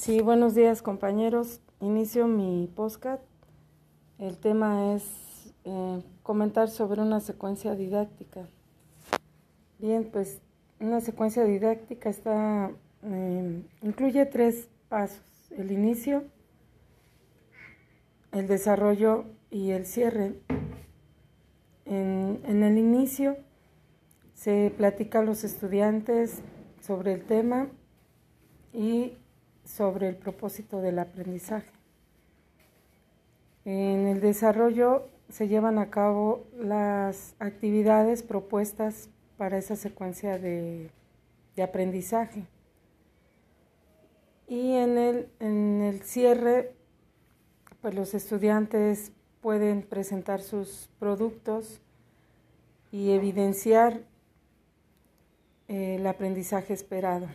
Sí, buenos días compañeros. Inicio mi podcast. El tema es eh, comentar sobre una secuencia didáctica. Bien, pues una secuencia didáctica está eh, incluye tres pasos: el inicio, el desarrollo y el cierre. En, en el inicio se platica a los estudiantes sobre el tema y sobre el propósito del aprendizaje. En el desarrollo se llevan a cabo las actividades propuestas para esa secuencia de, aprendizaje. Y en el, en el cierre, pues los estudiantes pueden presentar sus productos y evidenciar eh, el aprendizaje esperado.